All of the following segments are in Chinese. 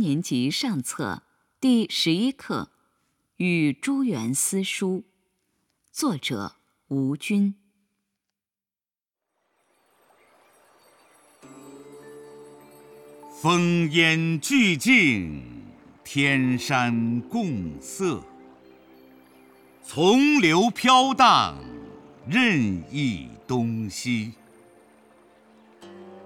年级上册第十一课《与朱元思书》，作者吴军。风烟俱净，天山共色。从流飘荡，任意东西。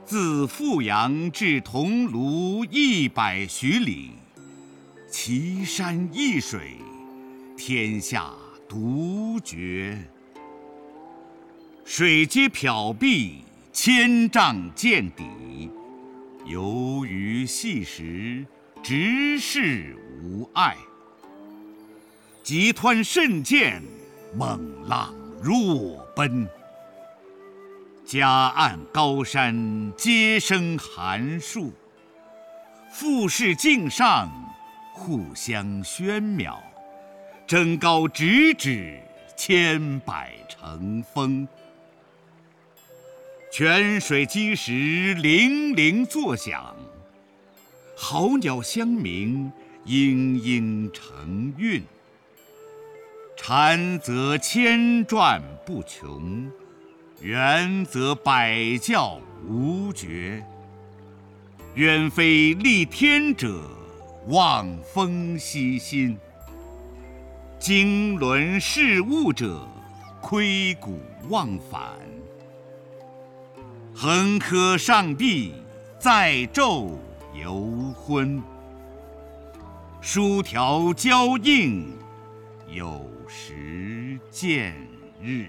自富阳至桐庐一百许里，奇山异水，天下独绝。水皆缥碧，千丈见底。游鱼细石，直视无碍。急湍甚见，猛浪若奔。夹岸高山皆生寒树，富士径上互相喧邈。争高直指，千百成峰。泉水击石，泠泠作响；好鸟相鸣，嘤嘤成韵。禅则千转不穷，圆则百教无绝。远非立天者，望风息心；经纶事物者，窥古忘返。横柯上帝，载昼游昏；书条交映，有时见日。